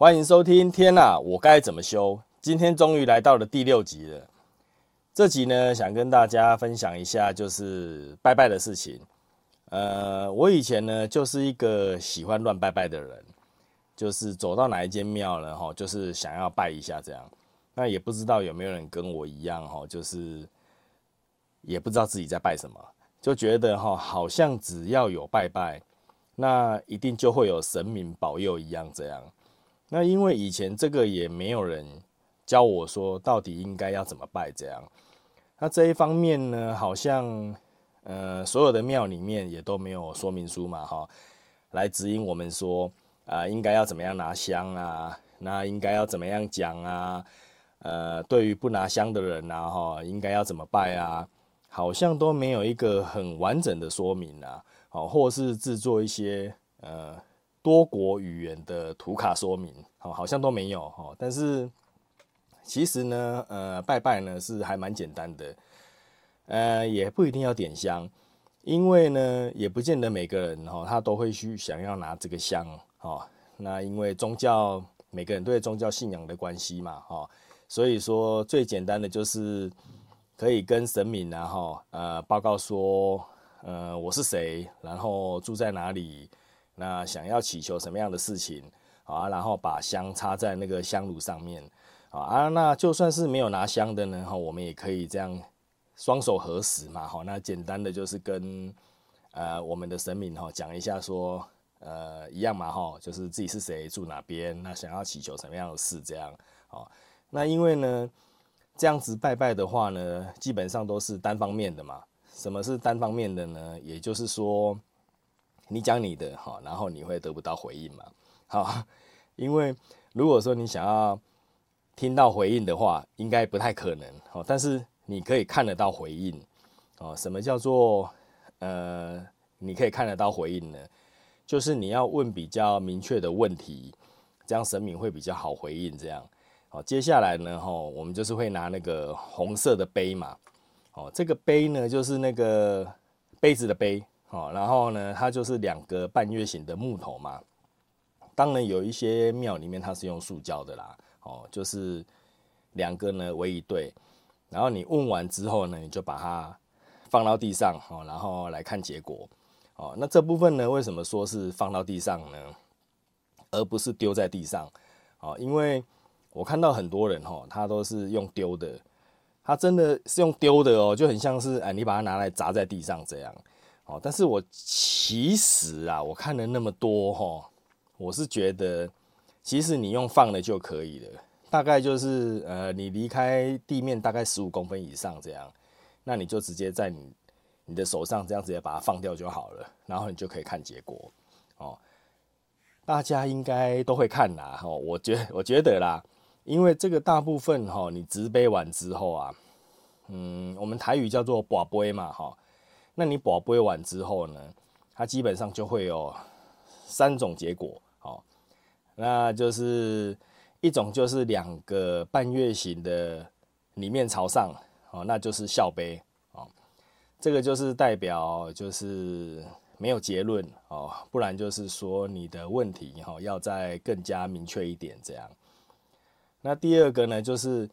欢迎收听。天呐，我该怎么修？今天终于来到了第六集了。这集呢，想跟大家分享一下，就是拜拜的事情。呃，我以前呢，就是一个喜欢乱拜拜的人，就是走到哪一间庙了哈，就是想要拜一下这样。那也不知道有没有人跟我一样哈，就是也不知道自己在拜什么，就觉得哈，好像只要有拜拜，那一定就会有神明保佑一样这样。那因为以前这个也没有人教我说到底应该要怎么拜这样，那这一方面呢，好像呃所有的庙里面也都没有说明书嘛哈，来指引我们说啊应该要怎么样拿香啊，那应该要怎么样讲啊，呃对于不拿香的人呐哈应该要怎么拜啊，好像都没有一个很完整的说明啊，好或是制作一些呃。多国语言的图卡说明，好，好像都没有哈。但是其实呢，呃，拜拜呢是还蛮简单的，呃，也不一定要点香，因为呢，也不见得每个人哈他都会去想要拿这个香哈。那因为宗教每个人对宗教信仰的关系嘛哈，所以说最简单的就是可以跟神明然后呃报告说，呃我是谁，然后住在哪里。那想要祈求什么样的事情啊？然后把香插在那个香炉上面啊啊。那就算是没有拿香的呢，哈，我们也可以这样双手合十嘛，哈。那简单的就是跟呃我们的神明哈讲一下说，呃一样嘛，哈，就是自己是谁，住哪边，那想要祈求什么样的事这样啊。那因为呢这样子拜拜的话呢，基本上都是单方面的嘛。什么是单方面的呢？也就是说。你讲你的哈，然后你会得不到回应嘛？好，因为如果说你想要听到回应的话，应该不太可能哦。但是你可以看得到回应哦。什么叫做呃，你可以看得到回应呢？就是你要问比较明确的问题，这样神明会比较好回应。这样好，接下来呢，哈，我们就是会拿那个红色的杯嘛。哦，这个杯呢，就是那个杯子的杯。哦，然后呢，它就是两个半月形的木头嘛。当然有一些庙里面它是用塑胶的啦。哦，就是两个呢为一对。然后你问完之后呢，你就把它放到地上，哦，然后来看结果。哦，那这部分呢，为什么说是放到地上呢？而不是丢在地上？哦，因为我看到很多人哦，他都是用丢的。他真的是用丢的哦，就很像是哎，你把它拿来砸在地上这样。哦，但是我其实啊，我看了那么多哈，我是觉得，其实你用放的就可以了，大概就是呃，你离开地面大概十五公分以上这样，那你就直接在你你的手上这样直接把它放掉就好了，然后你就可以看结果哦。大家应该都会看啦，哈，我觉我觉得啦，因为这个大部分哈，你直杯完之后啊，嗯，我们台语叫做把杯嘛，哈。那你宝贝完之后呢？它基本上就会有三种结果，好，那就是一种就是两个半月形的里面朝上，哦，那就是笑杯，哦，这个就是代表就是没有结论，哦，不然就是说你的问题哈要再更加明确一点这样。那第二个呢，就是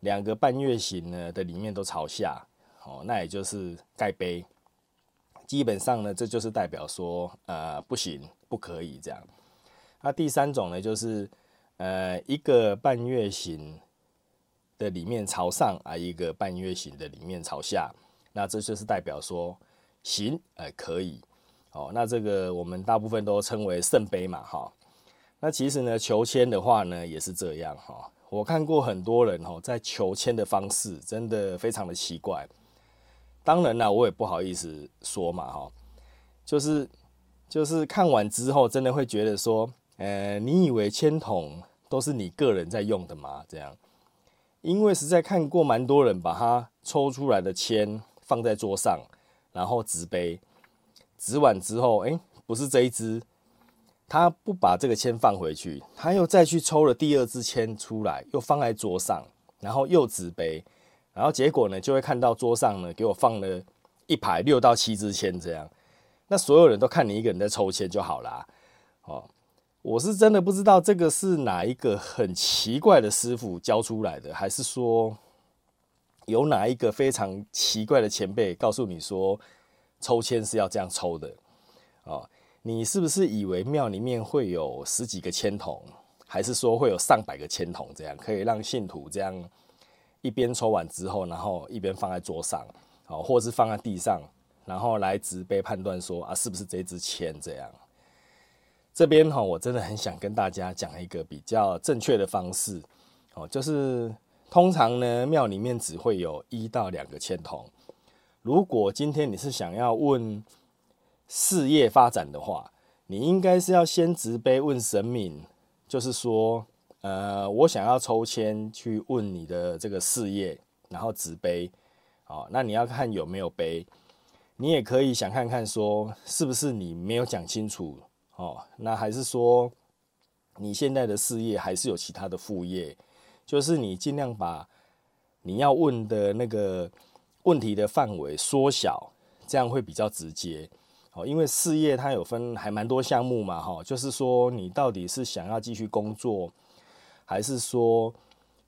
两个半月形呢的里面都朝下，哦，那也就是盖杯。基本上呢，这就是代表说，呃，不行，不可以这样。那第三种呢，就是呃，一个半月形的里面朝上啊，一个半月形的里面朝下，那这就是代表说行，呃，可以。哦，那这个我们大部分都称为圣杯嘛，哈。那其实呢，求签的话呢，也是这样哈。我看过很多人哦，在求签的方式真的非常的奇怪。当然啦，我也不好意思说嘛，哈，就是就是看完之后，真的会觉得说，呃，你以为签筒都是你个人在用的吗？这样，因为实在看过蛮多人把它抽出来的签放在桌上，然后纸杯，纸完之后，哎，不是这一支，他不把这个签放回去，他又再去抽了第二支签出来，又放在桌上，然后又纸杯。然后结果呢，就会看到桌上呢，给我放了一排六到七支签这样。那所有人都看你一个人在抽签就好啦。哦，我是真的不知道这个是哪一个很奇怪的师傅教出来的，还是说有哪一个非常奇怪的前辈告诉你说抽签是要这样抽的哦？你是不是以为庙里面会有十几个签筒，还是说会有上百个签筒，这样可以让信徒这样一边抽完之后，然后一边放在桌上，哦，或者是放在地上，然后来直杯判断说啊，是不是这支签这样？这边哈，我真的很想跟大家讲一个比较正确的方式哦，就是通常呢，庙里面只会有一到两个签筒。如果今天你是想要问事业发展的话，你应该是要先直杯问神明，就是说，呃，我想要抽签去问你的这个事业，然后纸杯，哦，那你要看有没有杯，你也可以想看看说，是不是你没有讲清楚。哦，那还是说你现在的事业还是有其他的副业，就是你尽量把你要问的那个问题的范围缩小，这样会比较直接。哦，因为事业它有分还蛮多项目嘛，哈，就是说你到底是想要继续工作，还是说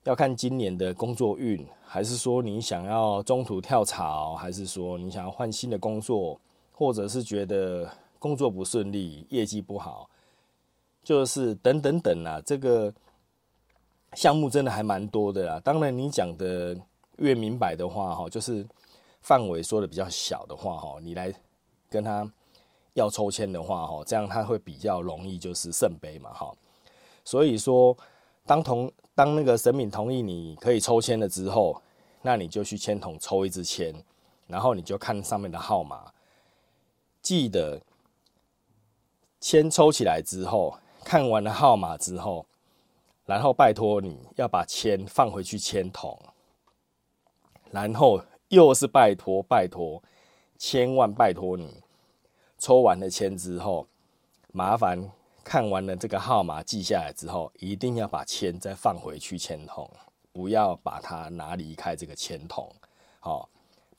要看今年的工作运，还是说你想要中途跳槽，还是说你想要换新的工作，或者是觉得。工作不顺利，业绩不好，就是等等等啊，这个项目真的还蛮多的啦。当然，你讲的越明白的话，哈，就是范围说的比较小的话，哈，你来跟他要抽签的话，哈，这样他会比较容易，就是圣杯嘛，哈。所以说，当同当那个神明同意你可以抽签了之后，那你就去签筒抽一支签，然后你就看上面的号码，记得。签抽起来之后，看完了号码之后，然后拜托你要把签放回去签筒，然后又是拜托拜托，千万拜托你，抽完了签之后，麻烦看完了这个号码记下来之后，一定要把签再放回去签筒，不要把它拿离开这个签筒，好，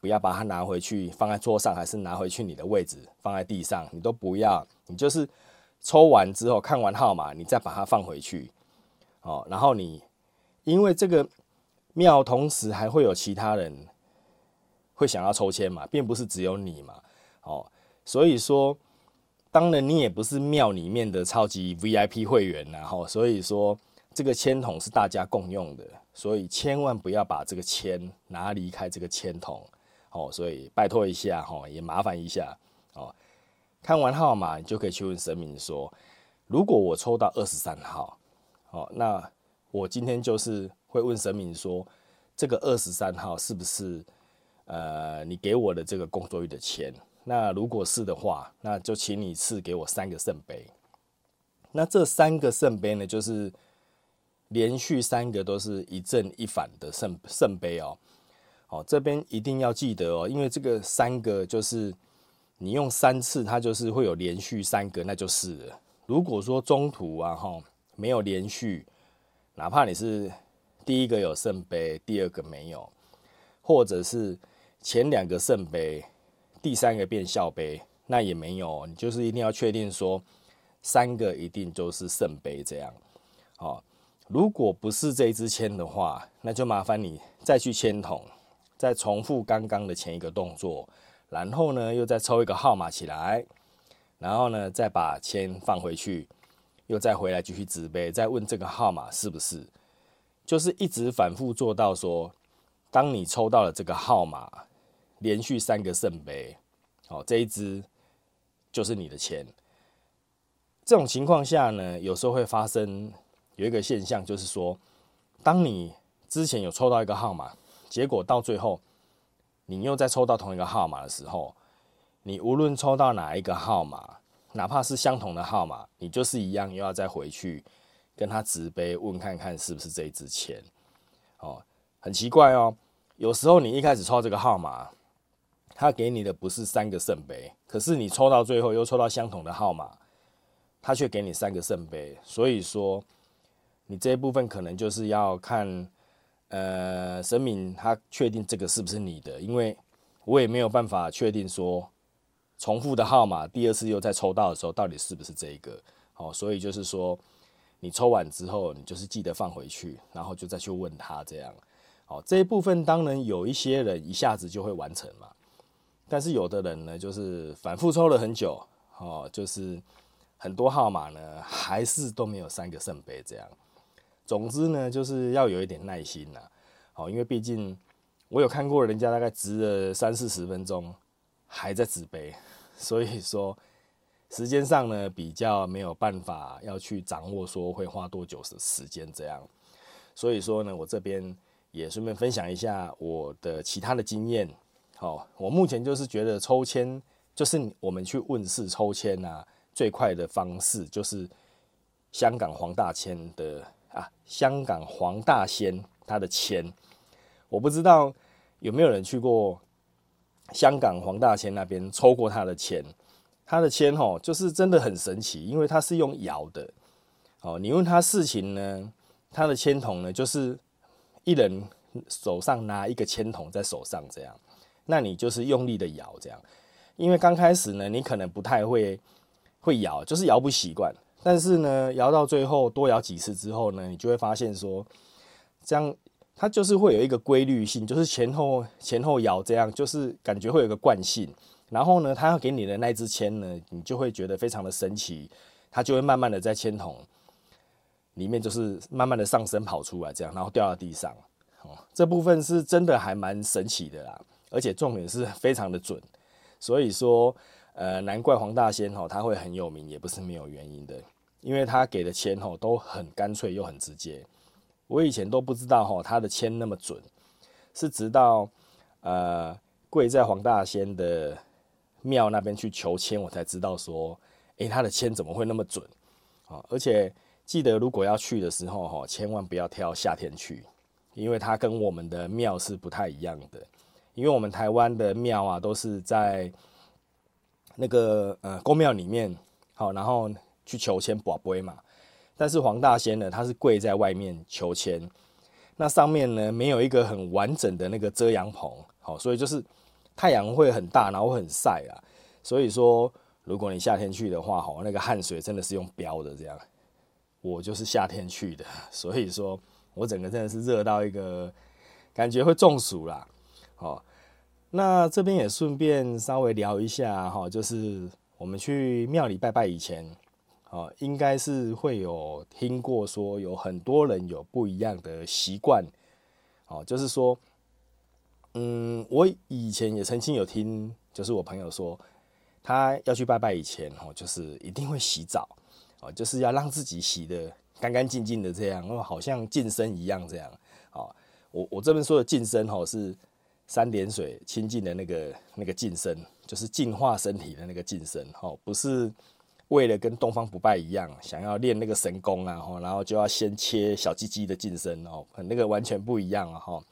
不要把它拿回去放在桌上，还是拿回去你的位置放在地上，你都不要。你就是抽完之后看完号码，你再把它放回去，哦，然后你因为这个庙同时还会有其他人会想要抽签嘛，并不是只有你嘛，哦，所以说当然你也不是庙里面的超级 VIP 会员然后所以说这个签筒是大家共用的，所以千万不要把这个签拿离开这个签筒，哦，所以拜托一下哈，也麻烦一下哦。看完号码，你就可以去问神明说：“如果我抽到二十三号，哦，那我今天就是会问神明说，这个二十三号是不是呃你给我的这个工作日的签？那如果是的话，那就请你赐给我三个圣杯。那这三个圣杯呢，就是连续三个都是一正一反的圣圣杯哦。哦，这边一定要记得哦，因为这个三个就是。你用三次，它就是会有连续三个，那就是了。如果说中途啊哈没有连续，哪怕你是第一个有圣杯，第二个没有，或者是前两个圣杯，第三个变笑杯，那也没有，你就是一定要确定说三个一定就是圣杯这样。哦，如果不是这支签的话，那就麻烦你再去签筒，再重复刚刚的前一个动作。然后呢，又再抽一个号码起来，然后呢，再把签放回去，又再回来继续指杯，再问这个号码是不是，就是一直反复做到说，当你抽到了这个号码，连续三个圣杯，哦，这一支就是你的钱。这种情况下呢，有时候会发生有一个现象，就是说，当你之前有抽到一个号码，结果到最后。你又再抽到同一个号码的时候，你无论抽到哪一个号码，哪怕是相同的号码，你就是一样又要再回去跟他直杯问看看是不是这一支钱。哦，很奇怪哦，有时候你一开始抽这个号码，他给你的不是三个圣杯，可是你抽到最后又抽到相同的号码，他却给你三个圣杯。所以说，你这一部分可能就是要看。呃，神明他确定这个是不是你的？因为我也没有办法确定说重复的号码，第二次又再抽到的时候，到底是不是这一个？哦，所以就是说，你抽完之后，你就是记得放回去，然后就再去问他这样。哦，这一部分当然有一些人一下子就会完成嘛，但是有的人呢，就是反复抽了很久，哦，就是很多号码呢，还是都没有三个圣杯这样。总之呢，就是要有一点耐心呐，哦，因为毕竟我有看过人家大概值了三四十分钟，还在纸杯，所以说时间上呢比较没有办法要去掌握说会花多久的时间这样。所以说呢，我这边。也顺便分享一下我的其他的经验。好，我目前就是觉得抽签，就是我们去问世抽签啊，最快的方式就是香港黄大仙的啊，香港黄大仙他的签，我不知道有没有人去过香港黄大仙那边抽过他的签。他的签吼，就是真的很神奇，因为他是用摇的。哦，你问他事情呢，他的签筒呢，就是。一人手上拿一个签筒在手上，这样，那你就是用力的摇，这样，因为刚开始呢，你可能不太会会摇，就是摇不习惯。但是呢，摇到最后多摇几次之后呢，你就会发现说，这样它就是会有一个规律性，就是前后前后摇，这样就是感觉会有个惯性。然后呢，他要给你的那支签呢，你就会觉得非常的神奇，它就会慢慢的在签筒。里面就是慢慢的上升跑出来，这样，然后掉到地上，哦，这部分是真的还蛮神奇的啦，而且重点是非常的准，所以说，呃，难怪黄大仙吼他会很有名，也不是没有原因的，因为他给的签吼都很干脆又很直接，我以前都不知道吼他的签那么准，是直到呃跪在黄大仙的庙那边去求签，我才知道说，诶，他的签怎么会那么准啊，而且。记得如果要去的时候，哈，千万不要挑夏天去，因为它跟我们的庙是不太一样的。因为我们台湾的庙啊，都是在那个呃宫庙里面，好，然后去求签、卜杯嘛。但是黄大仙呢，他是跪在外面求签，那上面呢没有一个很完整的那个遮阳棚，好，所以就是太阳会很大，然后很晒啊。所以说，如果你夏天去的话，哈，那个汗水真的是用飙的这样。我就是夏天去的，所以说我整个真的是热到一个感觉会中暑啦。好，那这边也顺便稍微聊一下哈，就是我们去庙里拜拜以前，哦，应该是会有听过说有很多人有不一样的习惯，哦，就是说，嗯，我以前也曾经有听，就是我朋友说，他要去拜拜以前，哦，就是一定会洗澡。哦，就是要让自己洗的干干净净的，这样哦，好像净身一样这样。哦，我我这边说的净身哦，是三点水清净的那个那个净身，就是净化身体的那个净身。哦，不是为了跟东方不败一样，想要练那个神功啊，哦，然后就要先切小鸡鸡的净身哦，那个完全不一样啊，哈。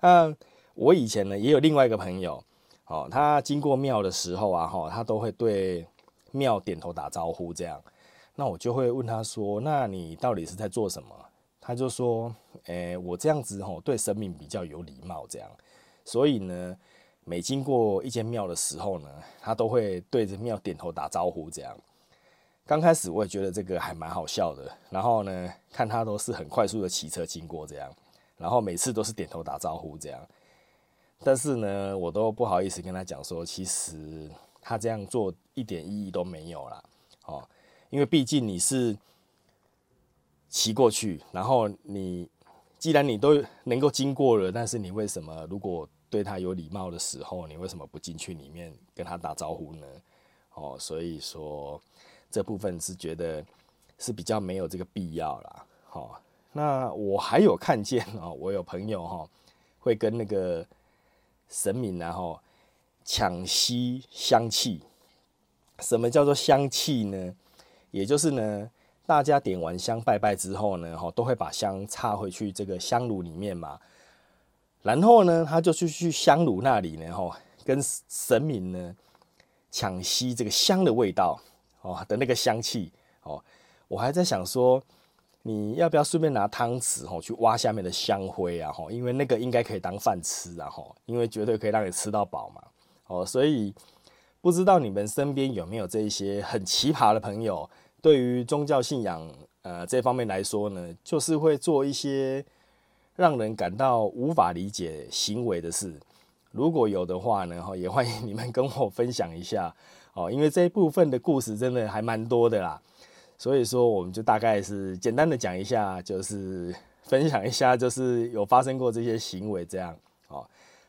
嗯，我以前呢也有另外一个朋友，哦，他经过庙的时候啊，哈，他都会对庙点头打招呼这样。那我就会问他说：“那你到底是在做什么？”他就说：“诶，我这样子吼，对生命比较有礼貌，这样。所以呢，每经过一间庙的时候呢，他都会对着庙点头打招呼，这样。刚开始我也觉得这个还蛮好笑的。然后呢，看他都是很快速的骑车经过这样，然后每次都是点头打招呼这样。但是呢，我都不好意思跟他讲说，其实他这样做一点意义都没有啦。哦。”因为毕竟你是骑过去，然后你既然你都能够经过了，但是你为什么如果对他有礼貌的时候，你为什么不进去里面跟他打招呼呢？哦，所以说这部分是觉得是比较没有这个必要啦。好，那我还有看见哦，我有朋友哈会跟那个神明然后抢吸香气。什么叫做香气呢？也就是呢，大家点完香拜拜之后呢，哈，都会把香插回去这个香炉里面嘛。然后呢，他就去去香炉那里呢，吼，跟神明呢抢吸这个香的味道哦的那个香气哦。我还在想说，你要不要顺便拿汤匙哦去挖下面的香灰啊？吼，因为那个应该可以当饭吃啊，吼，因为绝对可以让你吃到饱嘛。哦，所以不知道你们身边有没有这一些很奇葩的朋友？对于宗教信仰呃这方面来说呢，就是会做一些让人感到无法理解行为的事。如果有的话呢，哈，也欢迎你们跟我分享一下哦，因为这一部分的故事真的还蛮多的啦。所以说，我们就大概是简单的讲一下，就是分享一下，就是有发生过这些行为这样哦。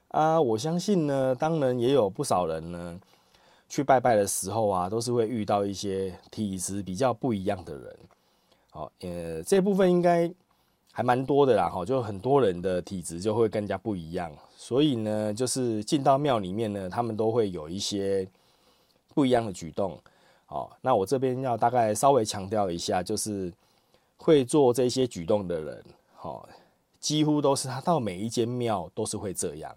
啊，我相信呢，当然也有不少人呢，去拜拜的时候啊，都是会遇到一些体质比较不一样的人。好，呃，这部分应该还蛮多的啦，哈，就很多人的体质就会更加不一样，所以呢，就是进到庙里面呢，他们都会有一些不一样的举动。好，那我这边要大概稍微强调一下，就是会做这些举动的人，好，几乎都是他到每一间庙都是会这样。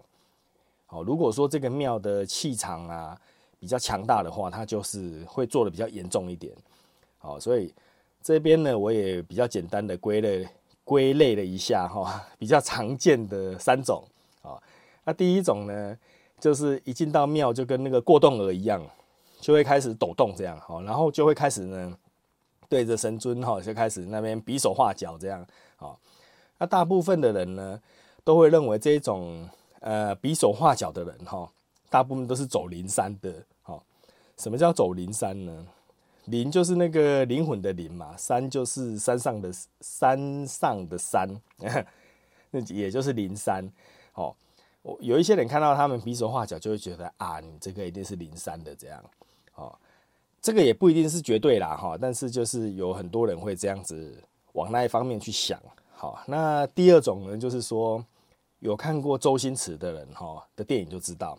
好，如果说这个庙的气场啊比较强大的话，他就是会做的比较严重一点。好，所以这边呢，我也比较简单的归类归类了一下哈，比较常见的三种。好，那第一种呢，就是一进到庙就跟那个过动儿一样。就会开始抖动这样，好，然后就会开始呢，对着神尊哈，就开始那边比手画脚这样，好，那大部分的人呢，都会认为这种呃比手画脚的人哈，大部分都是走灵山的，好，什么叫走灵山呢？灵就是那个灵魂的灵嘛，山就是山上的山上的山，那也就是灵山，哦，我有一些人看到他们比手画脚，就会觉得啊，你这个一定是灵山的这样。哦，这个也不一定是绝对啦，哈，但是就是有很多人会这样子往那一方面去想。好，那第二种呢，就是说有看过周星驰的人哈的电影就知道，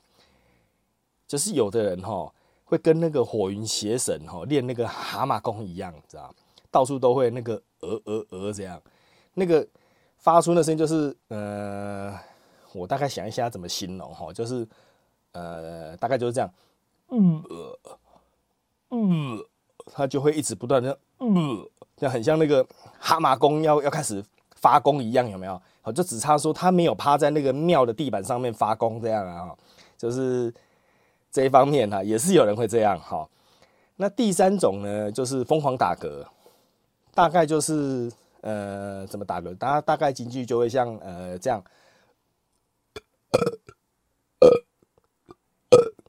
就是有的人哈会跟那个火云邪神哈练那个蛤蟆功一样，知道到处都会那个鹅鹅鹅这样，那个发出的声音就是呃，我大概想一下怎么形容哈，就是呃，大概就是这样，嗯。呃，嗯他就会一直不断的，嗯，就很像那个蛤蟆功要要开始发功一样，有没有？好，就只差说他没有趴在那个庙的地板上面发功这样啊，就是这一方面哈，也是有人会这样哈。那第三种呢，就是疯狂打嗝，大概就是呃，怎么打嗝？大大概进去就会像呃这样，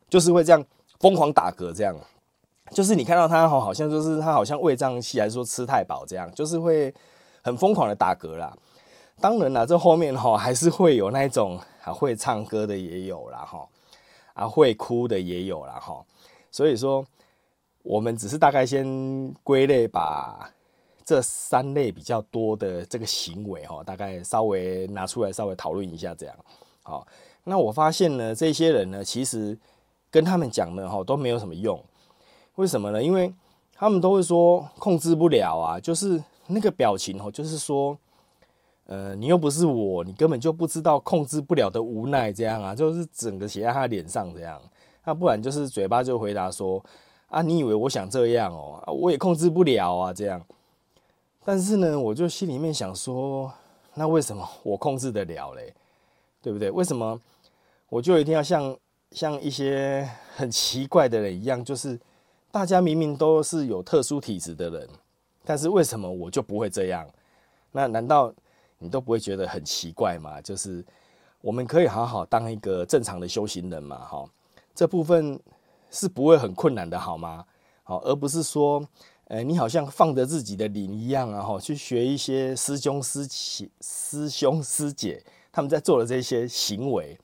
就是会这样疯狂打嗝这样。就是你看到他哈，好像就是他好像胃胀气，还是说吃太饱这样，就是会很疯狂的打嗝啦。当然啦，这后面哈还是会有那种啊会唱歌的也有啦哈，啊会哭的也有啦哈。所以说，我们只是大概先归类，把这三类比较多的这个行为哈，大概稍微拿出来稍微讨论一下这样。好，那我发现呢，这些人呢，其实跟他们讲呢哈都没有什么用。为什么呢？因为他们都会说控制不了啊，就是那个表情哦，就是说，呃，你又不是我，你根本就不知道控制不了的无奈这样啊，就是整个写在他脸上这样。那不然就是嘴巴就回答说啊，你以为我想这样哦？我也控制不了啊这样。但是呢，我就心里面想说，那为什么我控制得了嘞？对不对？为什么我就一定要像像一些很奇怪的人一样，就是？大家明明都是有特殊体质的人，但是为什么我就不会这样？那难道你都不会觉得很奇怪吗？就是我们可以好好当一个正常的修行人嘛，哈，这部分是不会很困难的，好吗？好，而不是说，呃，你好像放着自己的灵一样啊，哈，去学一些师兄师姐、师兄师姐他们在做的这些行为，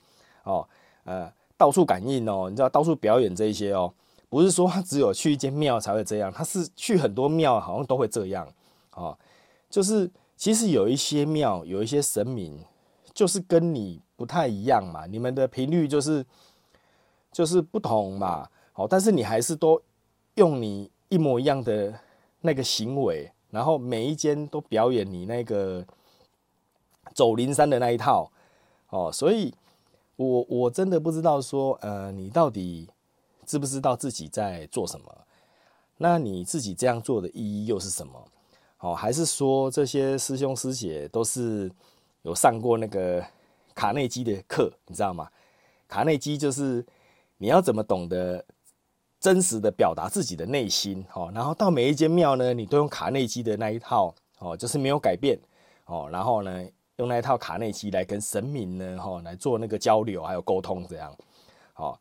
哦，呃，到处感应哦，你知道到处表演这些哦。不是说他只有去一间庙才会这样，他是去很多庙好像都会这样，哦，就是其实有一些庙有一些神明，就是跟你不太一样嘛，你们的频率就是就是不同嘛，好，但是你还是都用你一模一样的那个行为，然后每一间都表演你那个走灵山的那一套，哦，所以我我真的不知道说，呃，你到底。知不知道自己在做什么？那你自己这样做的意义又是什么？哦，还是说这些师兄师姐都是有上过那个卡内基的课，你知道吗？卡内基就是你要怎么懂得真实的表达自己的内心，哦，然后到每一间庙呢，你都用卡内基的那一套，哦，就是没有改变，哦，然后呢，用那一套卡内基来跟神明呢，哈，来做那个交流还有沟通，这样，哦，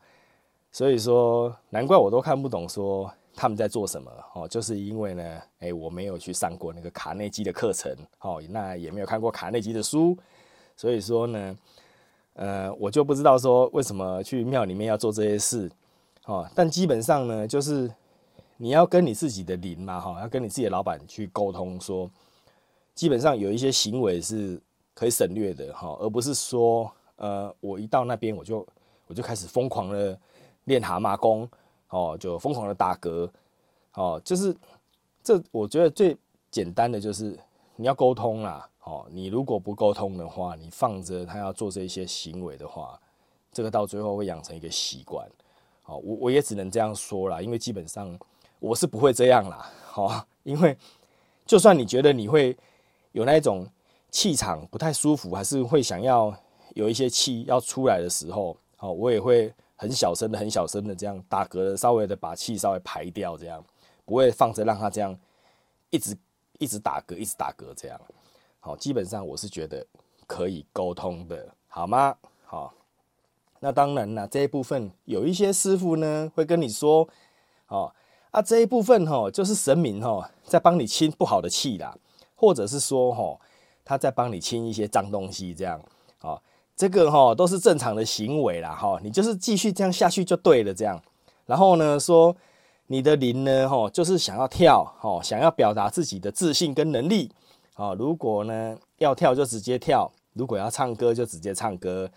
所以说难怪我都看不懂说他们在做什么，哦，就是因为呢，哎，我没有去上过那个卡内基的课程，哦，那也没有看过卡内基的书，所以说呢。呃，我就不知道说为什么去庙里面要做这些事，哦，但基本上呢，就是你要跟你自己的灵嘛，哈，要跟你自己的老板去沟通，说基本上有一些行为是可以省略的，哈，而不是说，呃，我一到那边我就我就开始疯狂的练蛤蟆功，哦，就疯狂的打嗝，哦，就是这我觉得最简单的就是你要沟通啦。哦，你如果不沟通的话，你放着他要做这些行为的话，这个到最后会养成一个习惯。哦，我我也只能这样说啦，因为基本上我是不会这样啦。哦，因为就算你觉得你会有那种气场不太舒服，还是会想要有一些气要出来的时候，哦，我也会很小声的、很小声的这样打嗝的，稍微的把气稍微排掉，这样不会放着让他这样一直一直打嗝、一直打嗝这样。好，基本上我是觉得可以沟通的，好吗？好，那当然了，这一部分有一些师傅呢会跟你说，哦啊这一部分哈就是神明哈在帮你清不好的气啦，或者是说哈他在帮你清一些脏东西，这样，哦这个哈都是正常的行为啦，哈你就是继续这样下去就对了，这样，然后呢说你的灵呢哈就是想要跳，哈想要表达自己的自信跟能力。哦，如果呢要跳就直接跳，如果要唱歌就直接唱歌，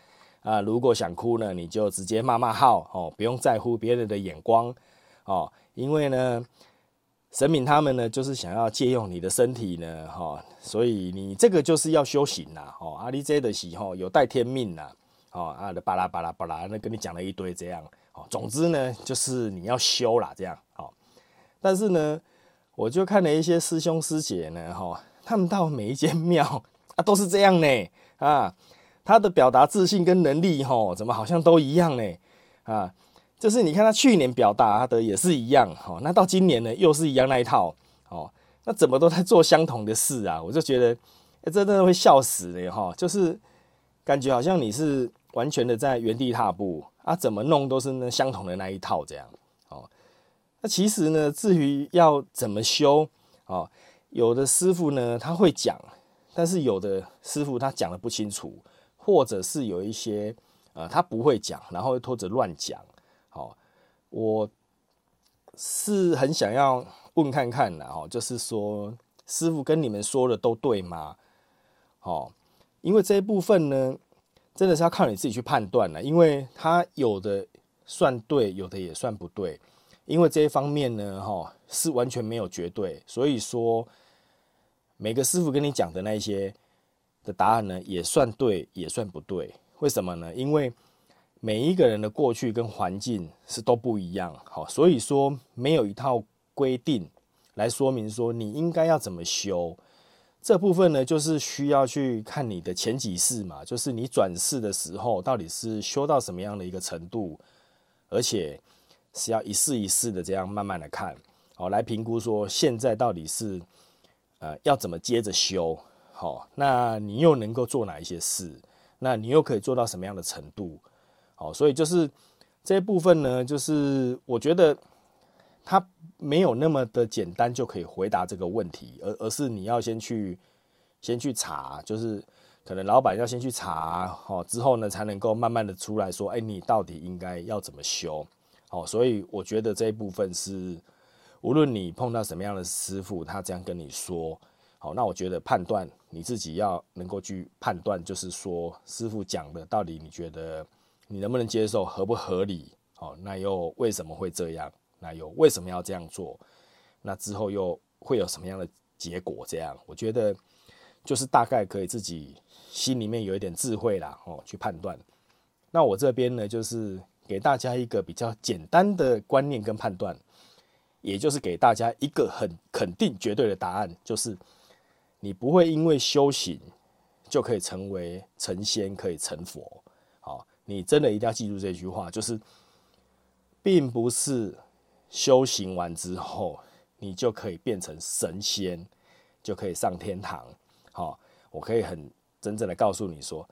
啊，如果想哭呢你就直接骂骂号，哦，不用在乎别人的眼光，哦，因为呢神明他们呢就是想要借用你的身体呢，哈，所以你这个就是要修行呐，哦，阿里这的时候有带天命呐，哦，啊的巴拉巴拉巴拉，那跟你讲了一堆这样，哦，总之呢就是你要修啦，这样，哦，但是呢我就看了一些师兄师姐呢，哈。他们到每一间庙 啊，都是这样呢啊，他的表达自信跟能力吼，怎么好像都一样呢啊？就是你看他去年表达的也是一样哦，那到今年呢又是一样那一套哦，那怎么都在做相同的事啊？我就觉得真的会笑死的哈，就是感觉好像你是完全的在原地踏步啊，怎么弄都是那相同的那一套这样哦。那其实呢，至于要怎么修哦。有的师傅呢，他会讲，但是有的师傅他讲的不清楚，或者是有一些呃他不会讲，然后又拖着乱讲。好，我是很想要问看看的哦，就是说师傅跟你们说的都对吗？好，因为这一部分呢，真的是要靠你自己去判断了，因为他有的算对，有的也算不对，因为这一方面呢，哈是完全没有绝对，所以说。每个师傅跟你讲的那些的答案呢，也算对，也算不对。为什么呢？因为每一个人的过去跟环境是都不一样，好，所以说没有一套规定来说明说你应该要怎么修。这部分呢，就是需要去看你的前几世嘛，就是你转世的时候到底是修到什么样的一个程度，而且是要一世一世的这样慢慢的看，好，来评估说现在到底是。呃，要怎么接着修？好，那你又能够做哪一些事？那你又可以做到什么样的程度？好，所以就是这一部分呢，就是我觉得它没有那么的简单就可以回答这个问题，而而是你要先去先去查，就是可能老板要先去查，好之后呢，才能够慢慢的出来说，哎，你到底应该要怎么修？好，所以我觉得这一部分是。无论你碰到什么样的师傅，他这样跟你说，好，那我觉得判断你自己要能够去判断，就是说师傅讲的到底你觉得你能不能接受，合不合理？好，那又为什么会这样？那又为什么要这样做？那之后又会有什么样的结果？这样，我觉得就是大概可以自己心里面有一点智慧啦，哦，去判断。那我这边呢，就是给大家一个比较简单的观念跟判断。也就是给大家一个很肯定、绝对的答案，就是你不会因为修行就可以成为成仙、可以成佛。你真的一定要记住这句话，就是并不是修行完之后，你就可以变成神仙，就可以上天堂。好，我可以很真正的告诉你说，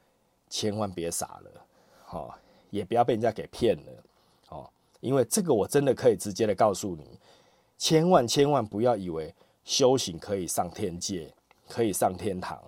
千万别傻了，好，也不要被人家给骗了，哦，因为这个我真的可以直接的告诉你，千万千万不要以为修行可以上天界，可以上天堂。